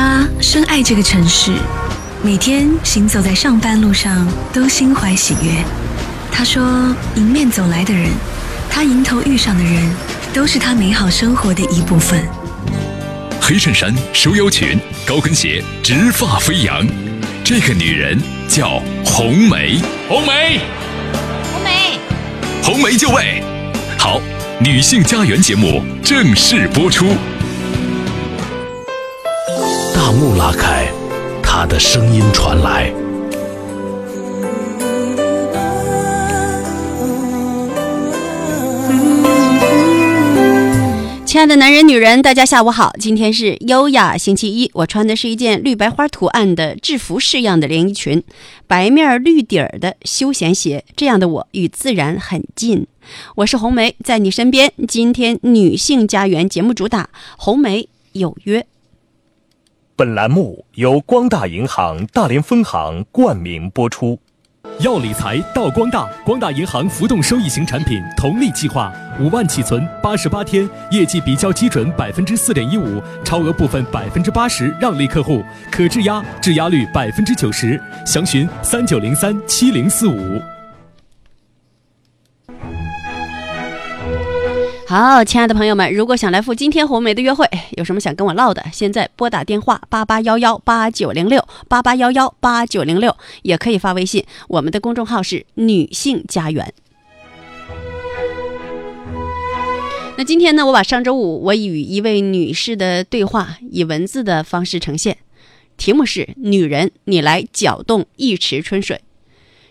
他深爱这个城市，每天行走在上班路上都心怀喜悦。他说，迎面走来的人，他迎头遇上的人，都是他美好生活的一部分。黑衬衫、收腰裙、高跟鞋，直发飞扬。这个女人叫红梅，红梅，红梅，红梅就位。好，女性家园节目正式播出。大幕拉开，他的声音传来。亲爱的男人、女人，大家下午好。今天是优雅星期一，我穿的是一件绿白花图案的制服式样的连衣裙，白面绿底儿的休闲鞋。这样的我与自然很近。我是红梅，在你身边。今天女性家园节目主打红梅有约。本栏目由光大银行大连分行冠名播出。要理财到光大，光大银行浮动收益型产品同利计划，五万起存，八十八天，业绩比较基准百分之四点一五，超额部分百分之八十让利客户，可质押，质押率百分之九十，详询三九零三七零四五。好，亲爱的朋友们，如果想来赴今天红梅的约会，有什么想跟我唠的，现在拨打电话八八幺幺八九零六八八幺幺八九零六，也可以发微信，我们的公众号是女性家园。那今天呢，我把上周五我与一位女士的对话以文字的方式呈现，题目是“女人，你来搅动一池春水”。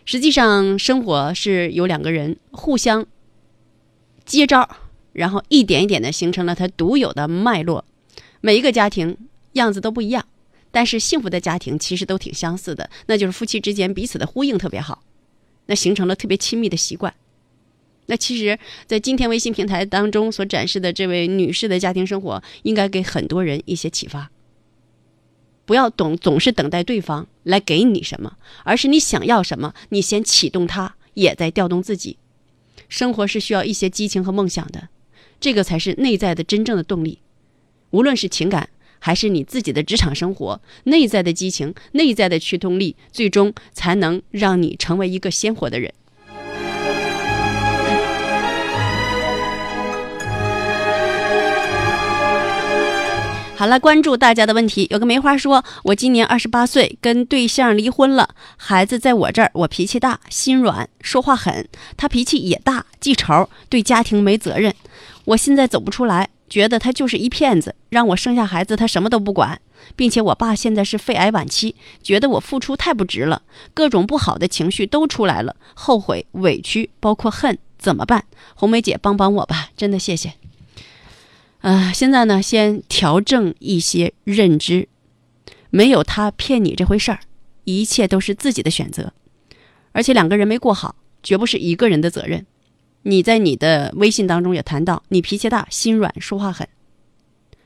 实际上，生活是有两个人互相接招。然后一点一点的形成了它独有的脉络，每一个家庭样子都不一样，但是幸福的家庭其实都挺相似的，那就是夫妻之间彼此的呼应特别好，那形成了特别亲密的习惯。那其实，在今天微信平台当中所展示的这位女士的家庭生活，应该给很多人一些启发。不要总总是等待对方来给你什么，而是你想要什么，你先启动它，也在调动自己。生活是需要一些激情和梦想的。这个才是内在的真正的动力，无论是情感还是你自己的职场生活，内在的激情、内在的驱动力，最终才能让你成为一个鲜活的人。好了，关注大家的问题。有个梅花说：“我今年二十八岁，跟对象离婚了，孩子在我这儿。我脾气大，心软，说话狠。他脾气也大，记仇，对家庭没责任。我现在走不出来，觉得他就是一骗子，让我生下孩子他什么都不管，并且我爸现在是肺癌晚期，觉得我付出太不值了，各种不好的情绪都出来了，后悔、委屈，包括恨，怎么办？红梅姐帮帮我吧，真的谢谢。”啊，现在呢，先调整一些认知，没有他骗你这回事儿，一切都是自己的选择，而且两个人没过好，绝不是一个人的责任。你在你的微信当中也谈到，你脾气大、心软、说话狠，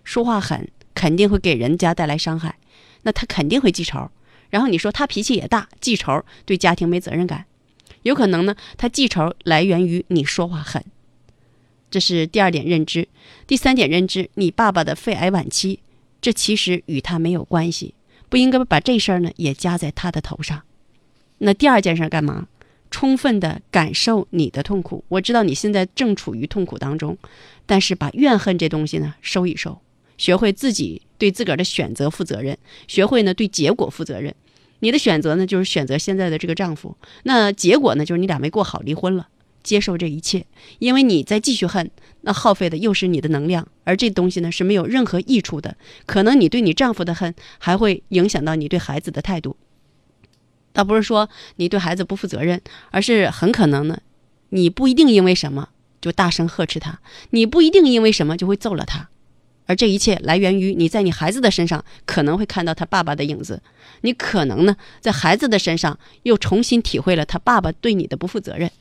说话狠肯定会给人家带来伤害，那他肯定会记仇。然后你说他脾气也大、记仇，对家庭没责任感，有可能呢，他记仇来源于你说话狠。这是第二点认知，第三点认知，你爸爸的肺癌晚期，这其实与他没有关系，不应该把这事儿呢也加在他的头上。那第二件事干嘛？充分的感受你的痛苦。我知道你现在正处于痛苦当中，但是把怨恨这东西呢收一收，学会自己对自个儿的选择负责任，学会呢对结果负责任。你的选择呢就是选择现在的这个丈夫，那结果呢就是你俩没过好，离婚了。接受这一切，因为你在继续恨，那耗费的又是你的能量，而这东西呢是没有任何益处的。可能你对你丈夫的恨，还会影响到你对孩子的态度。倒不是说你对孩子不负责任，而是很可能呢，你不一定因为什么就大声呵斥他，你不一定因为什么就会揍了他，而这一切来源于你在你孩子的身上可能会看到他爸爸的影子，你可能呢在孩子的身上又重新体会了他爸爸对你的不负责任。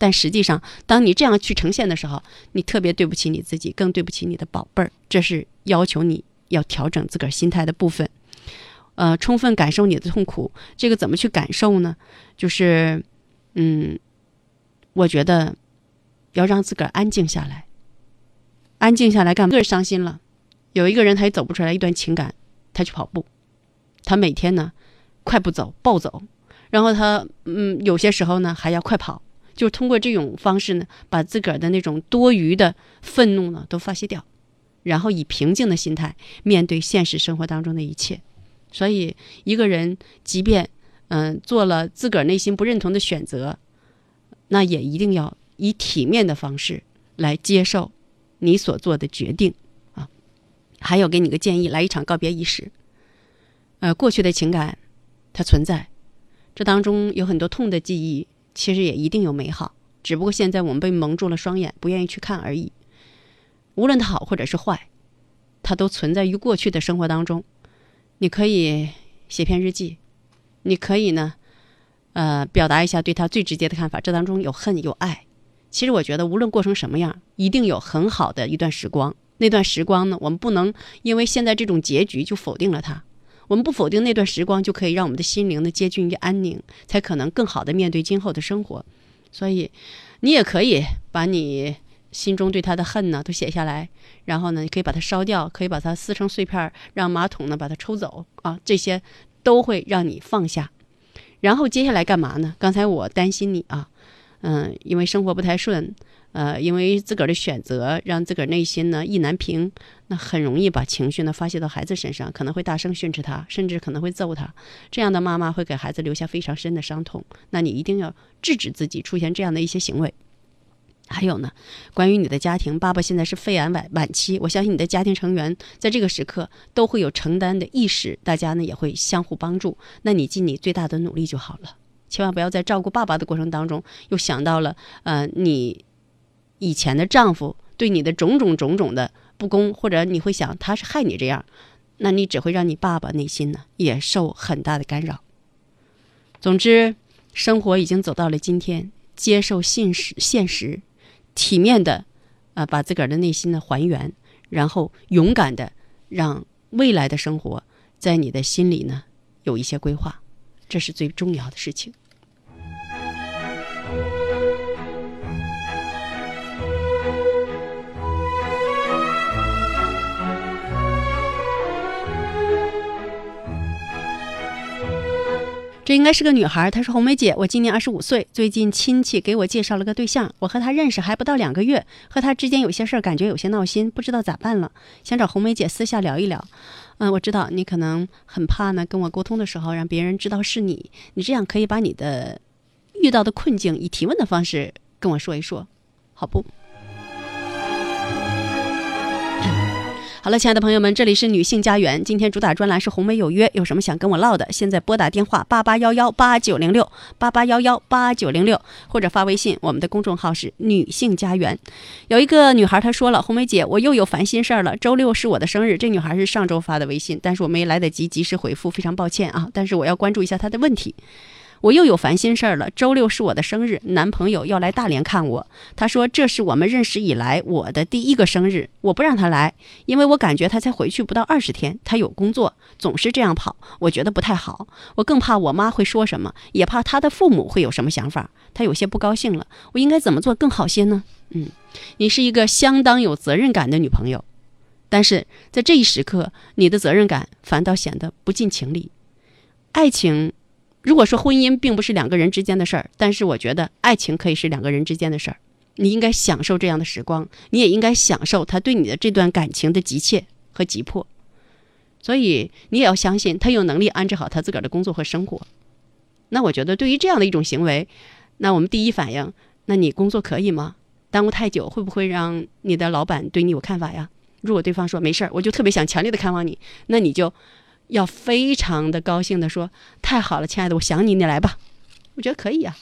但实际上，当你这样去呈现的时候，你特别对不起你自己，更对不起你的宝贝儿。这是要求你要调整自个儿心态的部分。呃，充分感受你的痛苦，这个怎么去感受呢？就是，嗯，我觉得要让自个儿安静下来。安静下来干嘛？个人伤心了，有一个人他也走不出来一段情感，他去跑步，他每天呢快步走、暴走，然后他嗯有些时候呢还要快跑，就是通过这种方式呢，把自个儿的那种多余的愤怒呢都发泄掉，然后以平静的心态面对现实生活当中的一切。所以一个人即便嗯做了自个儿内心不认同的选择，那也一定要以体面的方式来接受你所做的决定啊。还有给你个建议，来一场告别仪式。呃，过去的情感它存在，这当中有很多痛的记忆，其实也一定有美好，只不过现在我们被蒙住了双眼，不愿意去看而已。无论它好或者是坏，它都存在于过去的生活当中。你可以写篇日记，你可以呢，呃，表达一下对他最直接的看法。这当中有恨有爱。其实我觉得，无论过成什么样，一定有很好的一段时光。那段时光呢，我们不能因为现在这种结局就否定了它。我们不否定那段时光，就可以让我们的心灵呢接近于安宁，才可能更好的面对今后的生活。所以，你也可以把你。心中对他的恨呢，都写下来，然后呢，你可以把它烧掉，可以把它撕成碎片，让马桶呢把它抽走啊，这些都会让你放下。然后接下来干嘛呢？刚才我担心你啊，嗯，因为生活不太顺，呃，因为自个儿的选择让自个儿内心呢意难平，那很容易把情绪呢发泄到孩子身上，可能会大声训斥他，甚至可能会揍他。这样的妈妈会给孩子留下非常深的伤痛。那你一定要制止自己出现这样的一些行为。还有呢，关于你的家庭，爸爸现在是肺癌晚晚期，我相信你的家庭成员在这个时刻都会有承担的意识，大家呢也会相互帮助。那你尽你最大的努力就好了，千万不要在照顾爸爸的过程当中又想到了，呃，你以前的丈夫对你的种种种种的不公，或者你会想他是害你这样，那你只会让你爸爸内心呢也受很大的干扰。总之，生活已经走到了今天，接受现实，现实。体面的，啊，把自个儿的内心呢还原，然后勇敢的让未来的生活在你的心里呢有一些规划，这是最重要的事情。这应该是个女孩，她说：“红梅姐，我今年二十五岁，最近亲戚给我介绍了个对象，我和他认识还不到两个月，和他之间有些事儿，感觉有些闹心，不知道咋办了，想找红梅姐私下聊一聊。嗯，我知道你可能很怕呢，跟我沟通的时候让别人知道是你，你这样可以把你的遇到的困境以提问的方式跟我说一说，好不？”好了，亲爱的朋友们，这里是女性家园。今天主打专栏是红梅有约，有什么想跟我唠的？现在拨打电话八八幺幺八九零六八八幺幺八九零六，或者发微信，我们的公众号是女性家园。有一个女孩她说了：“红梅姐，我又有烦心事儿了。周六是我的生日。”这女孩是上周发的微信，但是我没来得及及时回复，非常抱歉啊。但是我要关注一下她的问题。我又有烦心事儿了。周六是我的生日，男朋友要来大连看我。他说这是我们认识以来我的第一个生日，我不让他来，因为我感觉他才回去不到二十天，他有工作，总是这样跑，我觉得不太好。我更怕我妈会说什么，也怕他的父母会有什么想法。他有些不高兴了，我应该怎么做更好些呢？嗯，你是一个相当有责任感的女朋友，但是在这一时刻，你的责任感反倒显得不近情理。爱情。如果说婚姻并不是两个人之间的事儿，但是我觉得爱情可以是两个人之间的事儿。你应该享受这样的时光，你也应该享受他对你的这段感情的急切和急迫。所以你也要相信他有能力安置好他自个儿的工作和生活。那我觉得对于这样的一种行为，那我们第一反应，那你工作可以吗？耽误太久会不会让你的老板对你有看法呀？如果对方说没事儿，我就特别想强烈的看望你，那你就。要非常的高兴的说：“太好了，亲爱的，我想你，你来吧。”我觉得可以呀。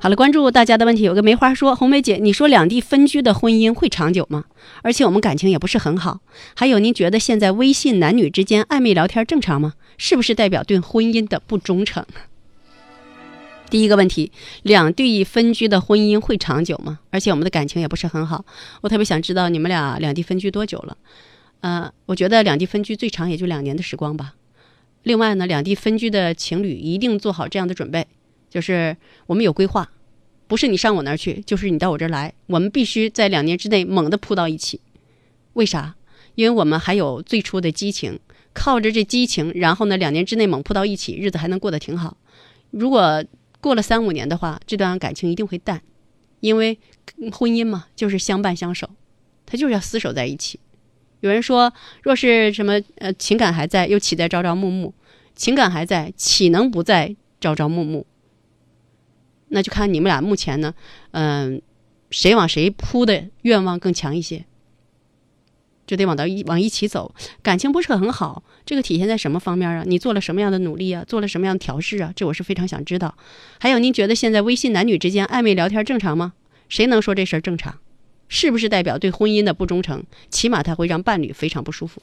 好了，关注大家的问题，有个梅花说：“红梅姐，你说两地分居的婚姻会长久吗？而且我们感情也不是很好。还有，您觉得现在微信男女之间暧昧聊天正常吗？是不是代表对婚姻的不忠诚？”第一个问题，两地分居的婚姻会长久吗？而且我们的感情也不是很好，我特别想知道你们俩两地分居多久了？呃，我觉得两地分居最长也就两年的时光吧。另外呢，两地分居的情侣一定做好这样的准备，就是我们有规划，不是你上我那儿去，就是你到我这儿来，我们必须在两年之内猛地扑到一起。为啥？因为我们还有最初的激情，靠着这激情，然后呢，两年之内猛扑到一起，日子还能过得挺好。如果过了三五年的话，这段感情一定会淡，因为婚姻嘛，就是相伴相守，他就是要厮守在一起。有人说，若是什么呃情感还在，又岂在朝朝暮暮？情感还在，岂能不在朝朝暮暮？那就看你们俩目前呢，嗯、谁往谁扑的愿望更强一些，就得往到一往一起走。感情不是很好，这个体现在什么方面啊？你做了什么样的努力啊？做了什么样的调试啊？这我是非常想知道。还有，您觉得现在微信男女之间暧昧聊天正常吗？谁能说这事儿正常？是不是代表对婚姻的不忠诚？起码他会让伴侣非常不舒服。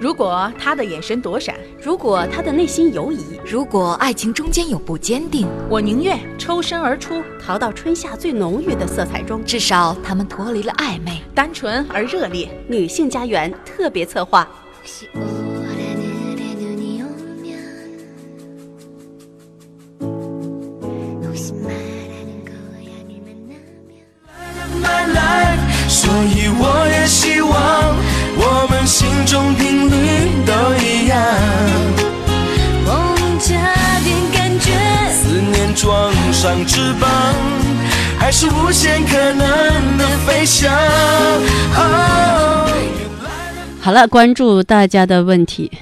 如果他的眼神躲闪，如果他的内心犹疑，如果爱情中间有不坚定，我宁愿抽身而出，逃到春夏最浓郁的色彩中。至少他们脱离了暧昧，单纯而热烈。女性家园特别策划。所以我也希望我们心中。翅膀，还是无限可能的飞翔。好了，关注大家的问题。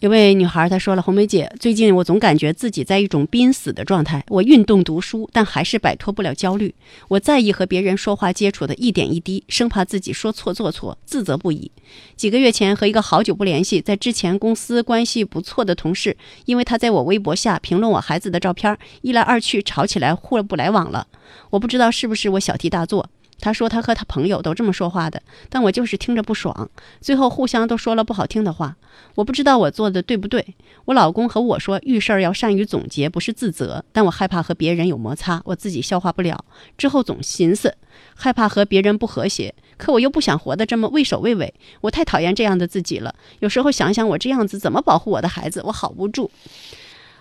有位女孩她说了：“红梅姐，最近我总感觉自己在一种濒死的状态。我运动读书，但还是摆脱不了焦虑。我在意和别人说话接触的一点一滴，生怕自己说错做错，自责不已。几个月前和一个好久不联系，在之前公司关系不错的同事，因为他在我微博下评论我孩子的照片，一来二去吵起来，互不来往了。我不知道是不是我小题大做。”他说他和他朋友都这么说话的，但我就是听着不爽。最后互相都说了不好听的话，我不知道我做的对不对。我老公和我说遇事儿要善于总结，不是自责。但我害怕和别人有摩擦，我自己消化不了。之后总寻思，害怕和别人不和谐，可我又不想活得这么畏首畏尾。我太讨厌这样的自己了。有时候想想我这样子怎么保护我的孩子，我好无助。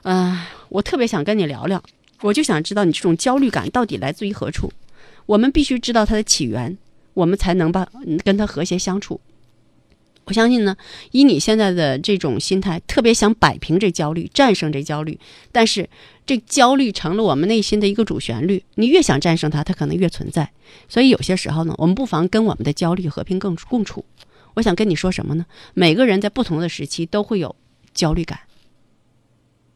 嗯、我特别想跟你聊聊，我就想知道你这种焦虑感到底来自于何处。我们必须知道它的起源，我们才能把跟它和谐相处。我相信呢，以你现在的这种心态，特别想摆平这焦虑，战胜这焦虑，但是这焦虑成了我们内心的一个主旋律。你越想战胜它，它可能越存在。所以有些时候呢，我们不妨跟我们的焦虑和平共共处。我想跟你说什么呢？每个人在不同的时期都会有焦虑感，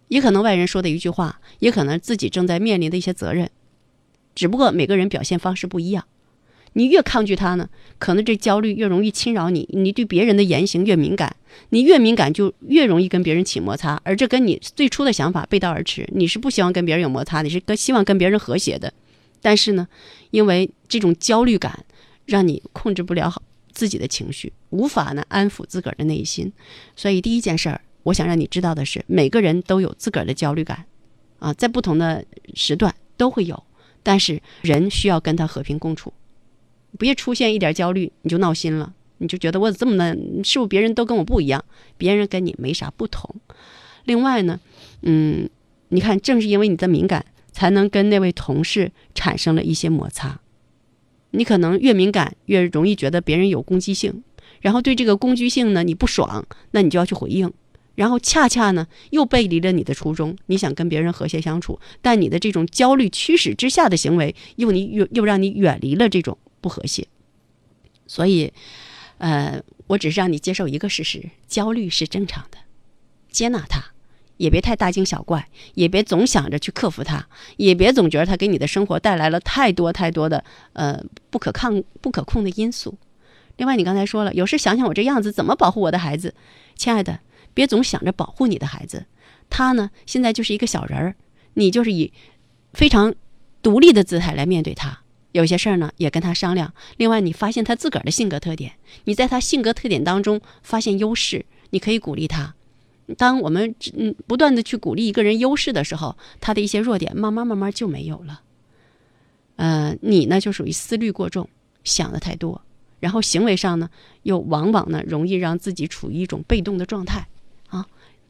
也可能外人说的一句话，也可能自己正在面临的一些责任。只不过每个人表现方式不一样，你越抗拒他呢，可能这焦虑越容易侵扰你，你对别人的言行越敏感，你越敏感就越容易跟别人起摩擦，而这跟你最初的想法背道而驰。你是不希望跟别人有摩擦，你是跟希望跟别人和谐的，但是呢，因为这种焦虑感，让你控制不了好自己的情绪，无法呢安抚自个儿的内心，所以第一件事儿，我想让你知道的是，每个人都有自个儿的焦虑感，啊，在不同的时段都会有。但是人需要跟他和平共处，别出现一点焦虑你就闹心了，你就觉得我怎么这么的？是不是别人都跟我不一样？别人跟你没啥不同。另外呢，嗯，你看，正是因为你的敏感，才能跟那位同事产生了一些摩擦。你可能越敏感，越容易觉得别人有攻击性，然后对这个攻击性呢你不爽，那你就要去回应。然后恰恰呢，又背离了你的初衷。你想跟别人和谐相处，但你的这种焦虑驱使之下的行为，又你又又让你远离了这种不和谐。所以，呃，我只是让你接受一个事实：焦虑是正常的，接纳它，也别太大惊小怪，也别总想着去克服它，也别总觉得它给你的生活带来了太多太多的呃不可抗、不可控的因素。另外，你刚才说了，有时想想我这样子怎么保护我的孩子，亲爱的。别总想着保护你的孩子，他呢现在就是一个小人儿，你就是以非常独立的姿态来面对他。有些事儿呢也跟他商量。另外，你发现他自个儿的性格特点，你在他性格特点当中发现优势，你可以鼓励他。当我们嗯不断的去鼓励一个人优势的时候，他的一些弱点慢慢慢慢就没有了。呃，你呢就属于思虑过重，想的太多，然后行为上呢，又往往呢容易让自己处于一种被动的状态。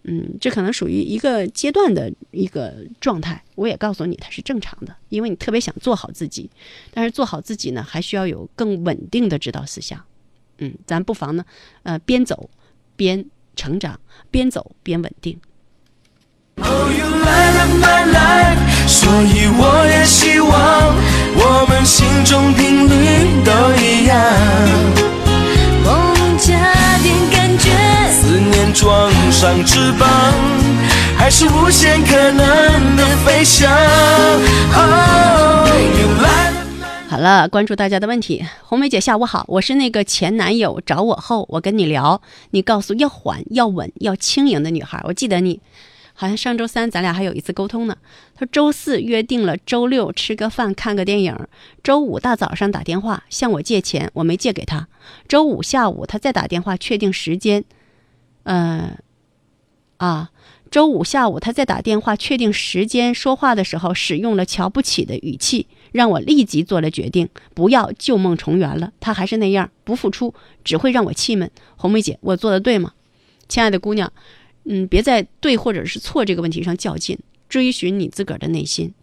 嗯，这可能属于一个阶段的一个状态。我也告诉你，它是正常的，因为你特别想做好自己，但是做好自己呢，还需要有更稳定的指导思想。嗯，咱不妨呢，呃，边走边成长，边走边稳定。Oh, you light up my life，所以我也希望我们心中频率都一样。梦加点感觉，装上翅膀，还是无限可能的飞翔。好了，关注大家的问题。红梅姐，下午好，我是那个前男友找我后，我跟你聊，你告诉要缓、要稳、要轻盈的女孩，我记得你，好像上周三咱俩还有一次沟通呢。他周四约定了周六吃个饭、看个电影，周五大早上打电话向我借钱，我没借给他。周五下午他再打电话确定时间，嗯，啊，周五下午他在打电话确定时间，说话的时候使用了瞧不起的语气，让我立即做了决定，不要旧梦重圆了。他还是那样不付出，只会让我气闷。红梅姐，我做的对吗？亲爱的姑娘，嗯，别在对或者是错这个问题上较劲，追寻你自个儿的内心。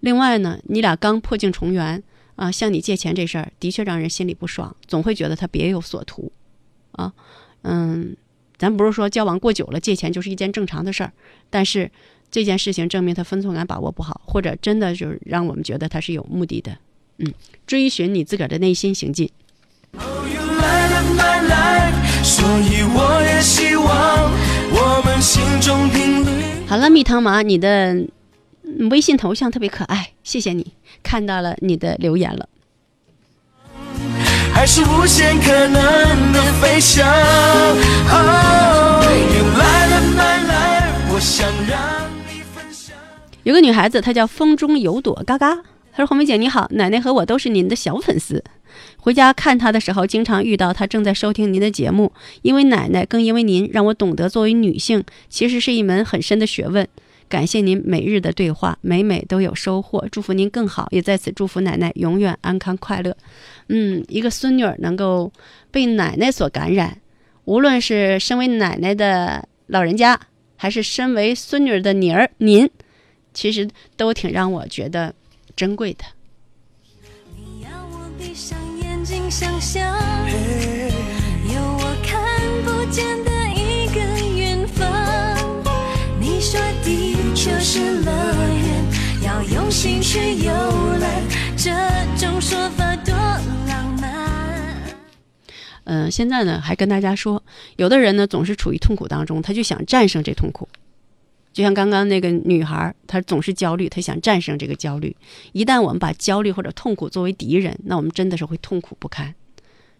另外呢，你俩刚破镜重圆啊，向你借钱这事儿的确让人心里不爽，总会觉得他别有所图，啊，嗯。咱不是说交往过久了借钱就是一件正常的事儿，但是这件事情证明他分寸感把握不好，或者真的就是让我们觉得他是有目的的。嗯，追寻你自个儿的内心行进。好了，蜜糖麻，你的微信头像特别可爱，谢谢你，看到了你的留言了。还是无限可能的飞翔。Oh, you light up my life，我想让你分享。有个女孩子，她叫风中有朵嘎嘎。她说：“红梅姐你好，奶奶和我都是您的小粉丝。回家看她的时候，经常遇到她正在收听您的节目。因为奶奶，更因为您，让我懂得作为女性，其实是一门很深的学问。感谢您每日的对话，每每都有收获。祝福您更好，也在此祝福奶奶永远安康快乐。嗯，一个孙女儿能够被奶奶所感染，无论是身为奶奶的老人家，还是身为孙女儿的女儿您，其实都挺让我觉得珍贵的。你要我闭上眼睛想象，有我看不见的一个远方。你说地球是乐园，要用心去游览，这种说法多。嗯、现在呢，还跟大家说，有的人呢总是处于痛苦当中，他就想战胜这痛苦。就像刚刚那个女孩，她总是焦虑，她想战胜这个焦虑。一旦我们把焦虑或者痛苦作为敌人，那我们真的是会痛苦不堪。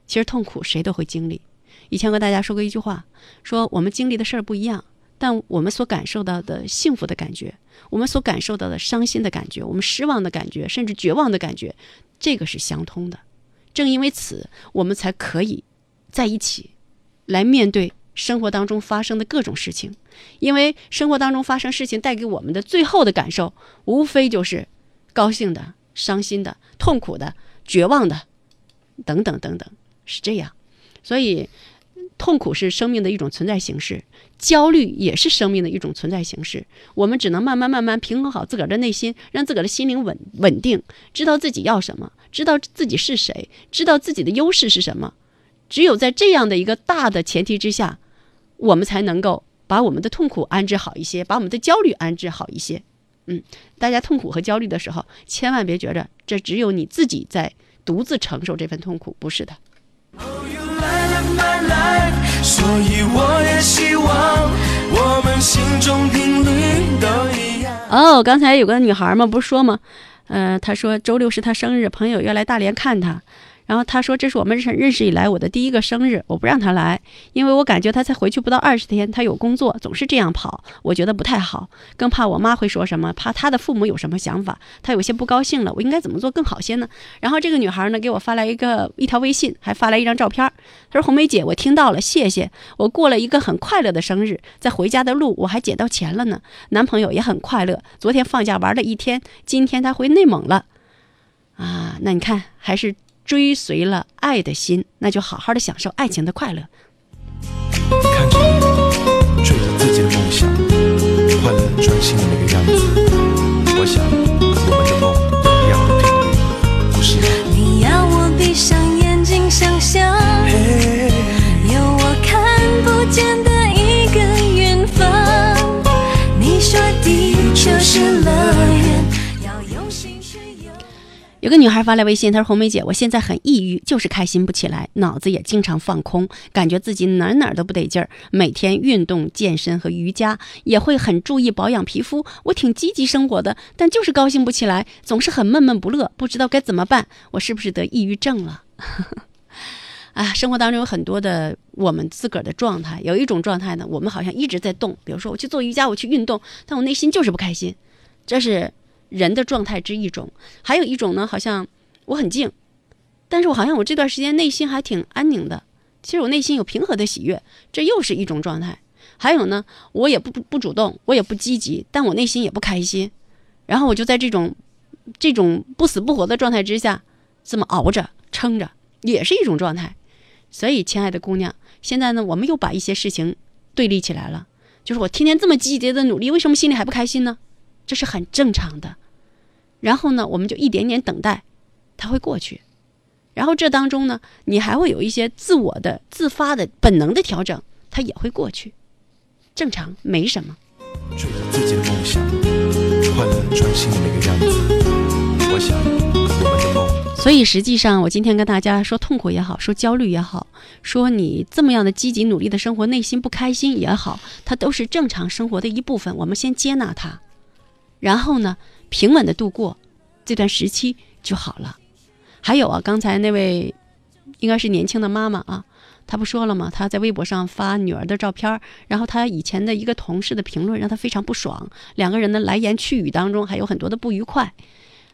其实痛苦谁都会经历。以前和大家说过一句话，说我们经历的事儿不一样，但我们所感受到的幸福的感觉，我们所感受到的伤心的感觉，我们失望的感觉，甚至绝望的感觉，这个是相通的。正因为此，我们才可以在一起，来面对生活当中发生的各种事情。因为生活当中发生事情带给我们的最后的感受，无非就是高兴的、伤心的、痛苦的、绝望的，等等等等，是这样。所以，痛苦是生命的一种存在形式，焦虑也是生命的一种存在形式。我们只能慢慢慢慢平衡好自个儿的内心，让自个儿的心灵稳稳定，知道自己要什么，知道自己是谁，知道自己的优势是什么。只有在这样的一个大的前提之下，我们才能够把我们的痛苦安置好一些，把我们的焦虑安置好一些。嗯，大家痛苦和焦虑的时候，千万别觉着这只有你自己在独自承受这份痛苦，不是的。所以我也希望我们心中频率都一样。哦，刚才有个女孩嘛，不是说吗？呃，她说周六是她生日，朋友要来大连看她。然后她说这是我们认认识以来我的第一个生日，我不让她来，因为我感觉她才回去不到二十天，她有工作，总是这样跑，我觉得不太好，更怕我妈会说什么，怕她的父母有什么想法，她有些不高兴了，我应该怎么做更好些呢？然后这个女孩呢给我发来一个一条微信，还发来一张照片儿，她说红梅姐，我听到了，谢谢，我过了一个很快乐的生日，在回家的路我还捡到钱了呢，男朋友也很快乐，昨天放假玩了一天，今天他回内蒙了，啊，那你看还是追随了爱的心，那就好好的享受爱情的快乐。看着你追着自己的梦想，快乐专心的那个样子，我想有个女孩发来微信，她说：“红梅姐，我现在很抑郁，就是开心不起来，脑子也经常放空，感觉自己哪哪都不得劲儿。每天运动、健身和瑜伽，也会很注意保养皮肤。我挺积极生活的，但就是高兴不起来，总是很闷闷不乐，不知道该怎么办。我是不是得抑郁症了？”啊，生活当中有很多的我们自个儿的状态，有一种状态呢，我们好像一直在动，比如说我去做瑜伽，我去运动，但我内心就是不开心，这是人的状态之一种。还有一种呢，好像我很静，但是我好像我这段时间内心还挺安宁的，其实我内心有平和的喜悦，这又是一种状态。还有呢，我也不不主动，我也不积极，但我内心也不开心，然后我就在这种这种不死不活的状态之下，这么熬着撑着，也是一种状态。所以，亲爱的姑娘，现在呢，我们又把一些事情对立起来了。就是我天天这么积极的努力，为什么心里还不开心呢？这是很正常的。然后呢，我们就一点点等待，它会过去。然后这当中呢，你还会有一些自我的、自发的、本能的调整，它也会过去，正常，没什么。追着自己的梦想，快乐专心的那个样子，我想我们的梦。所以实际上，我今天跟大家说痛苦也好，说焦虑也好，说你这么样的积极努力的生活，内心不开心也好，它都是正常生活的一部分。我们先接纳它，然后呢，平稳的度过这段时期就好了。还有啊，刚才那位应该是年轻的妈妈啊，她不说了吗？她在微博上发女儿的照片，然后她以前的一个同事的评论让她非常不爽，两个人的来言去语当中还有很多的不愉快。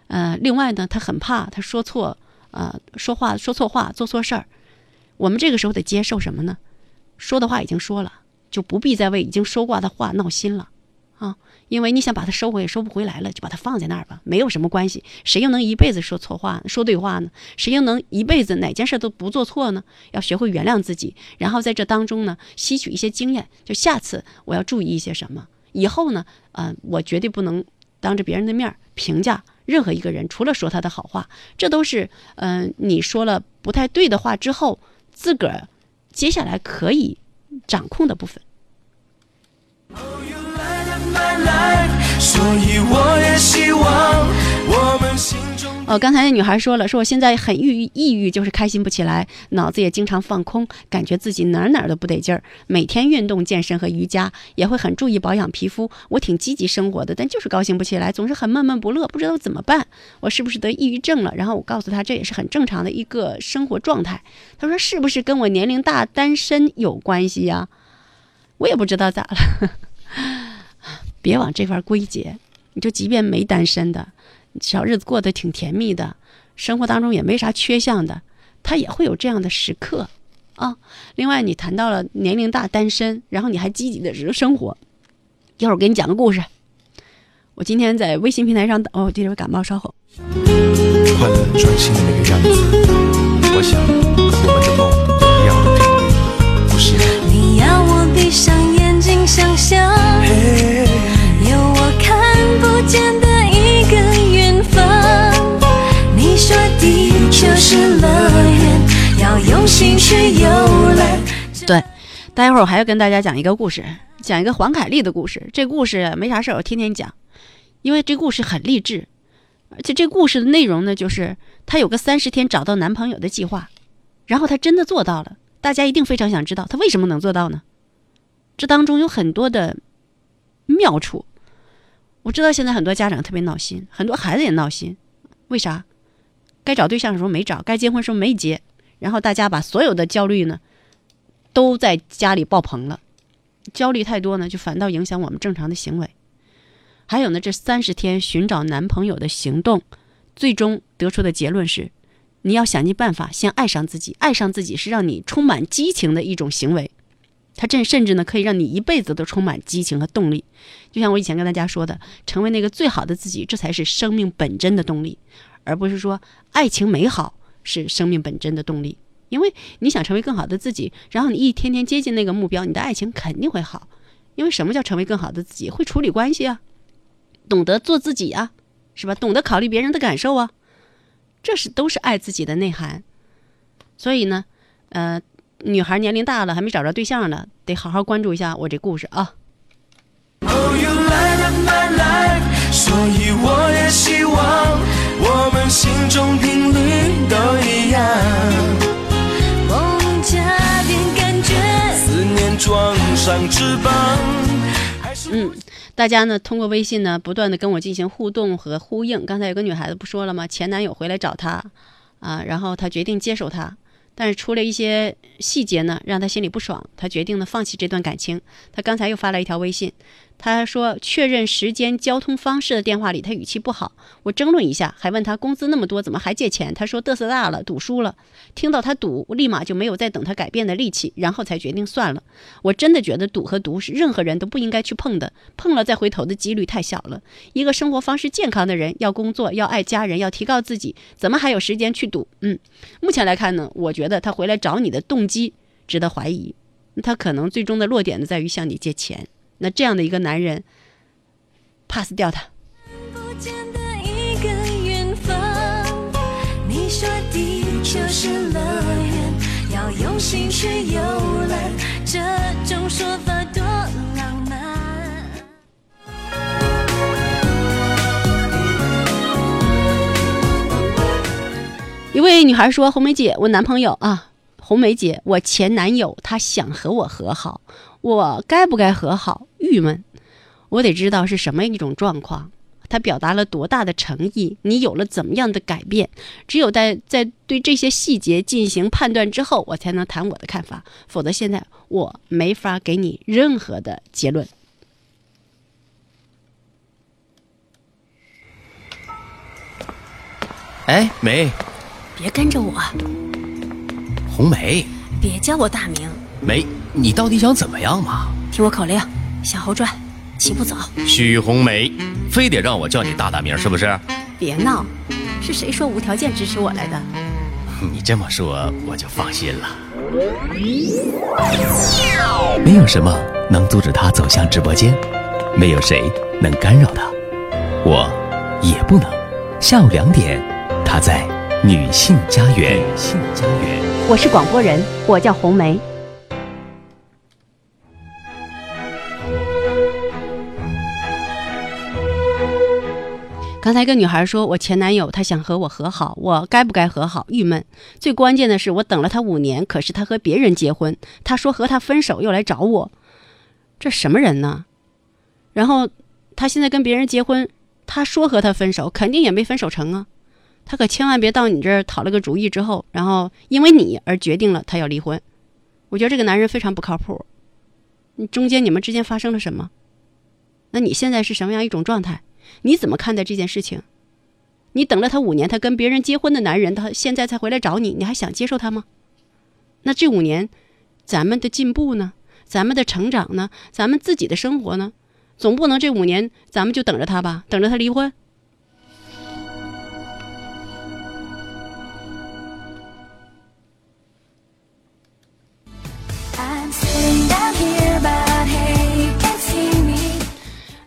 呃，另外呢，她很怕她说错，呃，说话说错话，做错事儿。我们这个时候得接受什么呢？说的话已经说了，就不必再为已经说过的话闹心了啊！因为你想把它收回也收不回来了，就把它放在那儿吧，没有什么关系。谁又能一辈子说错话、说对话呢？谁又能一辈子哪件事都不做错呢？要学会原谅自己，然后在这当中呢，吸取一些经验。就下次我要注意一些什么，以后呢，呃，我绝对不能当着别人的面评价任何一个人，除了说他的好话，这都是嗯、你说了不太对的话之后，自个儿接下来可以掌控的部分。哦，刚才那女孩说了，说我现在很抑郁，抑郁就是开心不起来，脑子也经常放空，感觉自己哪哪都不得劲儿。每天运动、健身和瑜伽，也会很注意保养皮肤。我挺积极生活的，但就是高兴不起来，总是很闷闷不乐，不知道怎么办。我是不是得抑郁症了？然后我告诉她，这也是很正常的一个生活状态。她说是不是跟我年龄大、单身有关系呀？我也不知道咋了。别往这块儿归结，你就即便没单身的，小日子过得挺甜蜜的，生活当中也没啥缺项的，他也会有这样的时刻啊。另外，你谈到了年龄大单身，然后你还积极的生活，一会儿我给你讲个故事。我今天在微信平台上，哦，这会感冒，稍后。快乐专心的那个样子，我想我们的梦一样的频率，不是吗？你要我闭上眼睛想象，有是乐园，要用心去游览。对，待会儿我还要跟大家讲一个故事，讲一个黄凯丽的故事。这故事没啥事儿，我天天讲，因为这故事很励志，而且这故事的内容呢，就是她有个三十天找到男朋友的计划，然后她真的做到了。大家一定非常想知道她为什么能做到呢？这当中有很多的妙处。我知道现在很多家长特别闹心，很多孩子也闹心，为啥？该找对象的时候没找，该结婚的时候没结，然后大家把所有的焦虑呢，都在家里爆棚了。焦虑太多呢，就反倒影响我们正常的行为。还有呢，这三十天寻找男朋友的行动，最终得出的结论是，你要想尽办法先爱上自己。爱上自己是让你充满激情的一种行为，它甚甚至呢可以让你一辈子都充满激情和动力。就像我以前跟大家说的，成为那个最好的自己，这才是生命本真的动力，而不是说爱情美好是生命本真的动力。因为你想成为更好的自己，然后你一天天接近那个目标，你的爱情肯定会好。因为什么叫成为更好的自己？会处理关系啊，懂得做自己啊，是吧？懂得考虑别人的感受啊，这是都是爱自己的内涵。所以呢，呃，女孩年龄大了还没找着对象呢，得好好关注一下我这故事啊。You light up my life，所以我也希望我们心中频率都一样。梦加点感觉，思念装上翅膀，还是嗯，大家呢通过微信呢不断的跟我进行互动和呼应。刚才有个女孩子不说了吗？前男友回来找她，啊，然后她决定接受他，但是出了一些细节呢，让她心里不爽，她决定呢放弃这段感情。她刚才又发了一条微信，他说确认时间、交通方式的电话里，他语气不好。我争论一下，还问他工资那么多，怎么还借钱？他说嘚瑟大了，赌输了。听到他赌，我立马就没有再等他改变的力气，然后才决定算了。我真的觉得赌和毒是任何人都不应该去碰的，碰了再回头的几率太小了。一个生活方式健康的人，要工作，要爱家人，要提高自己，怎么还有时间去赌？嗯，目前来看呢，我觉得他回来找你的动机值得怀疑，他可能最终的落点呢在于向你借钱。那这样的一个男人，pass 掉他。一位女孩说：“红梅姐，我男朋友啊，红梅姐，我前男友他想和我和好，我该不该和好？郁闷，我得知道是什么一种状况，他表达了多大的诚意，你有了怎么样的改变？只有在在对这些细节进行判断之后，我才能谈我的看法，否则现在我没法给你任何的结论。”哎，梅，别跟着我，红梅，别叫我大名，梅，你到底想怎么样嘛？听我口令：向后转，齐步走。许红梅，非得让我叫你大大名是不是？别闹，是谁说无条件支持我来的？你这么说我就放心了。没有什么能阻止他走向直播间，没有谁能干扰他，我也不能。下午两点，他在女性家园。女性家园。我是广播人，我叫红梅。刚才跟女孩说，我前男友他想和我和好，我该不该和好？郁闷。最关键的是，我等了他五年，可是他和别人结婚，他说和他分手，又来找我，这什么人呢？然后他现在跟别人结婚，他说和他分手，肯定也没分手成啊。他可千万别到你这儿讨了个主意之后，然后因为你而决定了他要离婚。我觉得这个男人非常不靠谱。你中间你们之间发生了什么？那你现在是什么样一种状态？你怎么看待这件事情？你等了他五年，他跟别人结婚的男人，他现在才回来找你，你还想接受他吗？那这五年，咱们的进步呢？咱们的成长呢？咱们自己的生活呢？总不能这五年咱们就等着他吧？等着他离婚？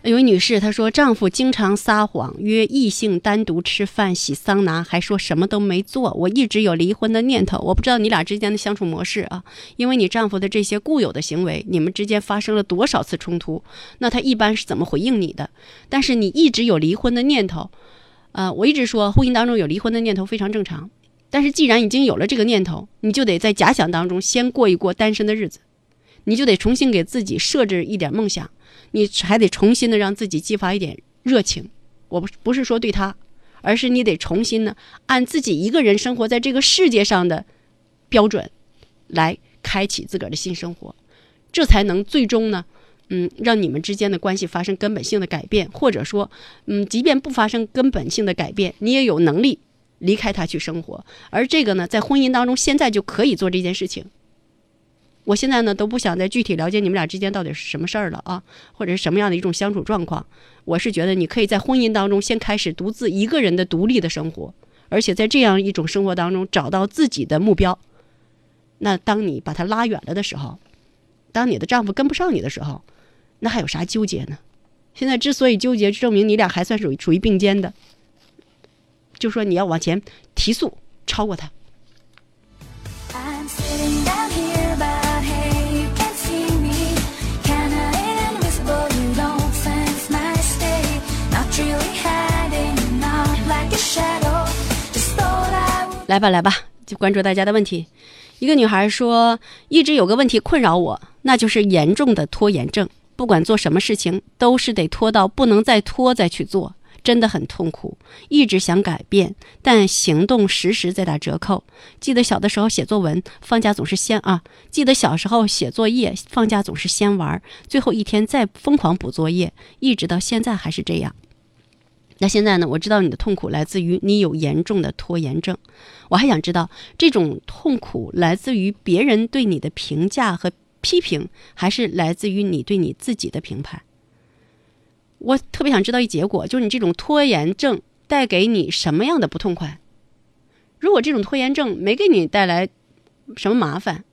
有位女士她说，丈夫经常撒谎，约异性单独吃饭、洗桑拿，还说什么都没做。我一直有离婚的念头，我不知道你俩之间的相处模式啊，因为你丈夫的这些固有的行为，你们之间发生了多少次冲突？那他一般是怎么回应你的？但是你一直有离婚的念头，呃，我一直说婚姻当中有离婚的念头非常正常，但是既然已经有了这个念头，你就得在假想当中先过一过单身的日子，你就得重新给自己设置一点梦想。你还得重新的让自己激发一点热情，我不不是说对他，而是你得重新呢按自己一个人生活在这个世界上的标准，来开启自个儿的新生活，这才能最终呢，嗯，让你们之间的关系发生根本性的改变，或者说，嗯，即便不发生根本性的改变，你也有能力离开他去生活，而这个呢，在婚姻当中现在就可以做这件事情。我现在呢都不想再具体了解你们俩之间到底是什么事儿了啊，或者是什么样的一种相处状况。我是觉得你可以在婚姻当中先开始独自一个人的独立的生活，而且在这样一种生活当中找到自己的目标。那当你把他拉远了的时候，当你的丈夫跟不上你的时候，那还有啥纠结呢？现在之所以纠结，证明你俩还算属于处于并肩的。就说你要往前提速，超过他。来吧，来吧，就关注大家的问题。一个女孩说，一直有个问题困扰我，那就是严重的拖延症。不管做什么事情，都是得拖到不能再拖再去做，真的很痛苦。一直想改变，但行动时时在打折扣。记得小的时候写作文，放假总是先啊；记得小时候写作业，放假总是先玩，最后一天再疯狂补作业，一直到现在还是这样。那现在呢？我知道你的痛苦来自于你有严重的拖延症，我还想知道这种痛苦来自于别人对你的评价和批评，还是来自于你对你自己的评判？我特别想知道一结果，就是你这种拖延症带给你什么样的不痛快？如果这种拖延症没给你带来什么麻烦，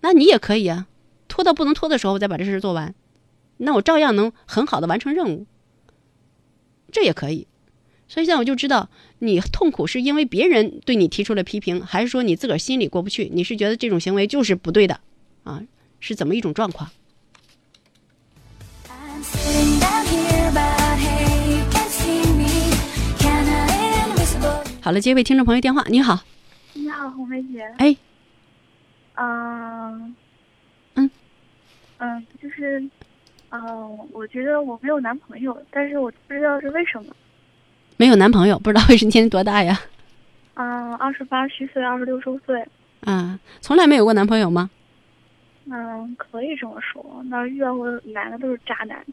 那你也可以啊，拖到不能拖的时候再把这事做完，那我照样能很好的完成任务。这也可以。所以现在我就知道，你痛苦是因为别人对你提出了批评，还是说你自个儿心里过不去？你是觉得这种行为就是不对的，啊，是怎么一种状况.好了，接一位听众朋友电话，你好，你好，红梅姐。哎，嗯、嗯，嗯，就是，嗯、我觉得我没有男朋友，但是我不知道是为什么。没有男朋友，不知道为什么今 年多大呀？嗯、二十八虚岁，二十六周岁。啊，从来没有过男朋友吗？嗯，可以这么说。那遇到过的男的都是渣男。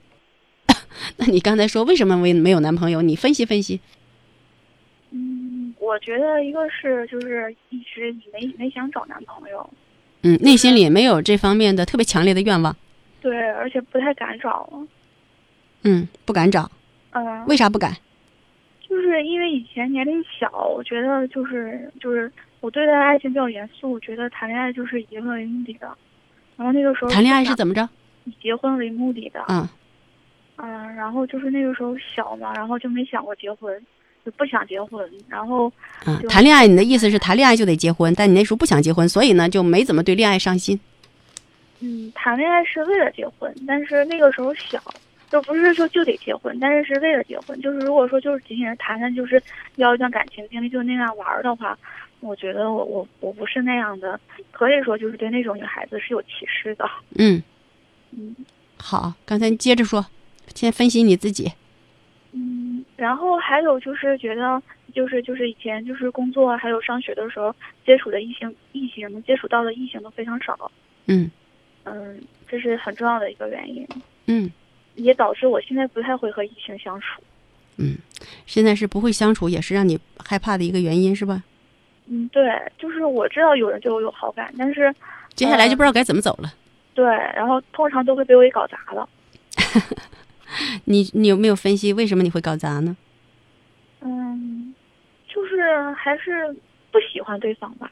那你刚才说为什么没没有男朋友？你分析分析。嗯，我觉得一个是就是一直没没想找男朋友，嗯，内心里没有这方面的特别强烈的愿望。对，而且不太敢找。嗯，不敢找，嗯，为啥不敢？就是因为以前年龄小，我觉得就是就是我对待爱情比较严肃，我觉得谈恋爱就是以结婚为目的的。然后那个时候谈恋爱是怎么着？以结婚为目的的。嗯，嗯，然后就是那个时候小嘛，然后就没想过结婚，就不想结婚。然后谈恋爱，你的意思是谈恋爱就得结婚，但你那时候不想结婚，所以呢就没怎么对恋爱上心。嗯，谈恋爱是为了结婚，但是那个时候小，就不是说就得结婚，但是是为了结婚。就是如果说就是仅仅是谈谈，就是要一段感情经历就那样玩的话，我觉得我我我不是那样的，可以说就是对那种女孩子是有歧视的。嗯，嗯好，刚才接着说，先分析你自己。嗯，然后还有就是觉得就是就是以前就是工作还有上学的时候接触的异性异性能接触到的异性都非常少，嗯嗯，这是很重要的一个原因。嗯也导致我现在不太会和异性相处。嗯，现在是不会相处，也是让你害怕的一个原因，是吧？嗯，对，就是我知道有人对我有好感，但是接下来就不知道该怎么走了。对，然后通常都会被我给搞砸了。你你有没有分析为什么你会搞砸呢？嗯，就是还是不喜欢对方吧。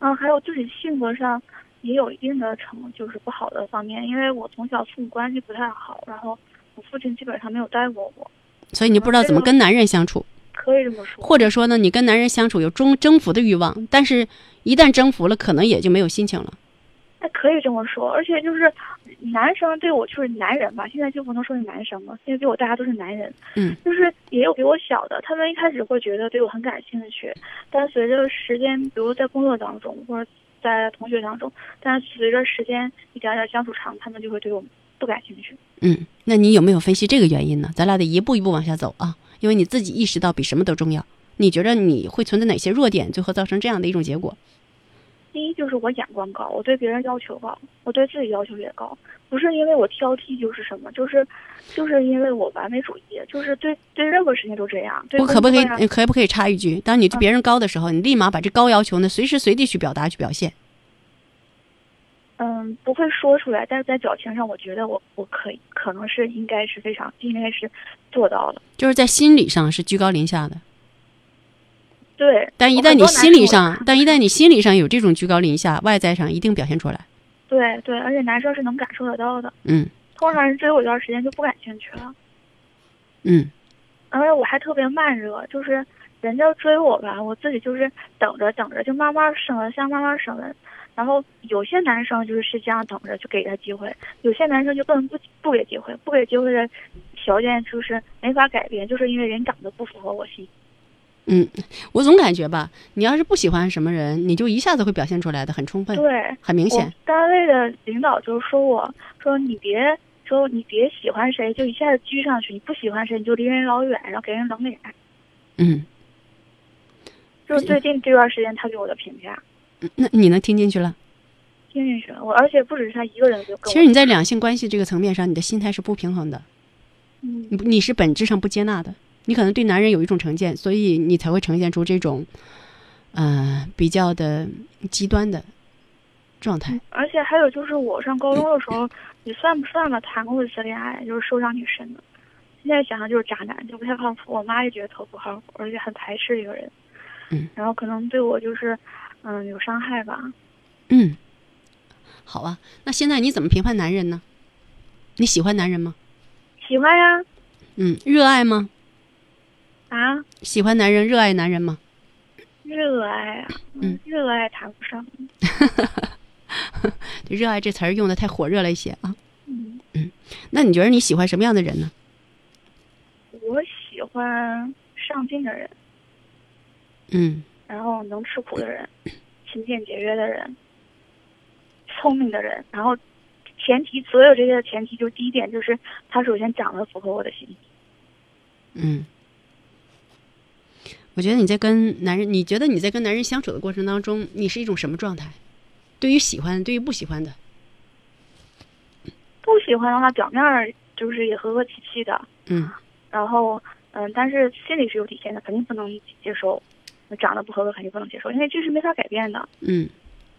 嗯，还有自己性格上也有一定的成就是不好的方面，因为我从小父母关系不太好，然后我父亲基本上没有带过我，所以你不知道怎么跟男人相处，可以这么说。或者说呢，你跟男人相处有征征服的欲望，但是一旦征服了，可能也就没有心情了。哎，可以这么说，而且就是男生对我就是男人吧，现在就不能说是男生了，现在对我大家都是男人。嗯，就是也有比我小的，他们一开始会觉得对我很感兴趣，但随着时间，比如在工作当中或者在同学当中，但是随着时间一点点相处长，他们就会对我们不感兴趣。嗯，那你有没有分析这个原因呢？咱俩得一步一步往下走啊，因为你自己意识到比什么都重要。你觉得你会存在哪些弱点，最后造成这样的一种结果？第一就是我眼光高，我对别人要求高，我对自己要求也高，不是因为我挑剔就是什么，就是就是因为我完美主义，就是对对任何事情都这样。对我可不可以可不可以插一句？当你对别人高的时候，你立马把这高要求呢，随时随地去表达去表现。嗯，不会说出来，但是在表情上，我觉得我我可以，可能是应该是非常应该是做到了。就是在心理上是居高临下的。对，但一旦你心理上，但一旦你心理上有这种居高临下，外在上一定表现出来。对对，而且男生是能感受得到的。嗯通常人追我一段时间就不感兴趣了，嗯而且我还特别慢热，就是人家追我吧，我自己就是等着等着，就慢慢升温，像慢慢升温。然后有些男生就是是这样等着，就给他机会；有些男生就根本不不给机会，不给机会的条件就是没法改变，就是因为人长得不符合我心。嗯，我总感觉吧，你要是不喜欢什么人，你就一下子会表现出来的很充分，对，很明显。单位的领导就说我说你别说你别喜欢谁就一下子居上去，你不喜欢谁你就离人老远，然后给人冷脸。嗯，就是最近这段时间他给我的评价，那你能听进去了？听进去了。我而且不只是他一个人就。其实你在两性关系这个层面上，你的心态是不平衡的，嗯你不你是本质上不接纳的，你可能对男人有一种成见，所以你才会呈现出这种，呃，比较的极端的状态。而且还有就是我上高中的时候，你算不算吧，谈过一次恋爱，就是受伤挺深的。现在想想就是渣男，就不太靠谱。我妈也觉得特不靠谱，而且很排斥一个人。嗯。然后可能对我就是，嗯，有伤害吧。嗯，好啊。那现在你怎么评判男人呢？你喜欢男人吗？喜欢呀。嗯，热爱吗？啊？喜欢男人，热爱男人吗？热爱啊。嗯。热爱谈不上。热爱这词儿用的太火热了一些啊。嗯。嗯，那你觉得你喜欢什么样的人呢？我喜欢上进的人，嗯然后能吃苦的人，勤俭节约的人，聪明的人。然后前提，所有这些的前提，就第一点就是他首先长得符合我的心。嗯。我觉得你在跟男人，你觉得你在跟男人相处的过程当中，你是一种什么状态？对于喜欢，对于不喜欢的，不喜欢的话，表面儿就是也和和气气的，嗯然后嗯，但是心里是有底线的，肯定不能接受。长得不合格肯定不能接受，因为这是没法改变的。嗯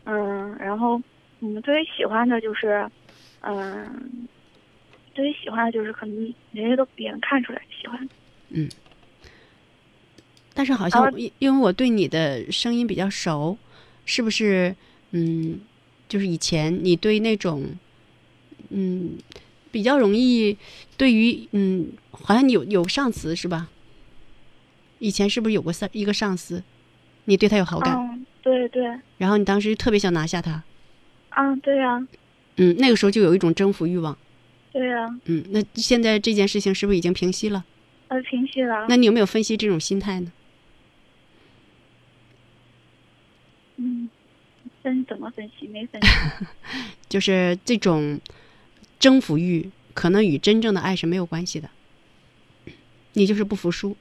嗯，然后嗯，对于喜欢的，就是嗯，对于喜欢的，就是可能人家都也能看出来喜欢。嗯。但是好像因因为我对你的声音比较熟，是不是？嗯，就是以前你对那种，嗯，比较容易对于嗯，好像你有有上司是吧？以前是不是有过上一个上司，你对他有好感？嗯，对对。然后你当时特别想拿下他。啊，对呀、嗯，那个时候就有一种征服欲望。对呀、嗯，那现在这件事情是不是已经平息了？呃，平息了。那你有没有分析这种心态呢？嗯，分怎么分析？没分析。就是这种征服欲，可能与真正的爱是没有关系的。你就是不服输。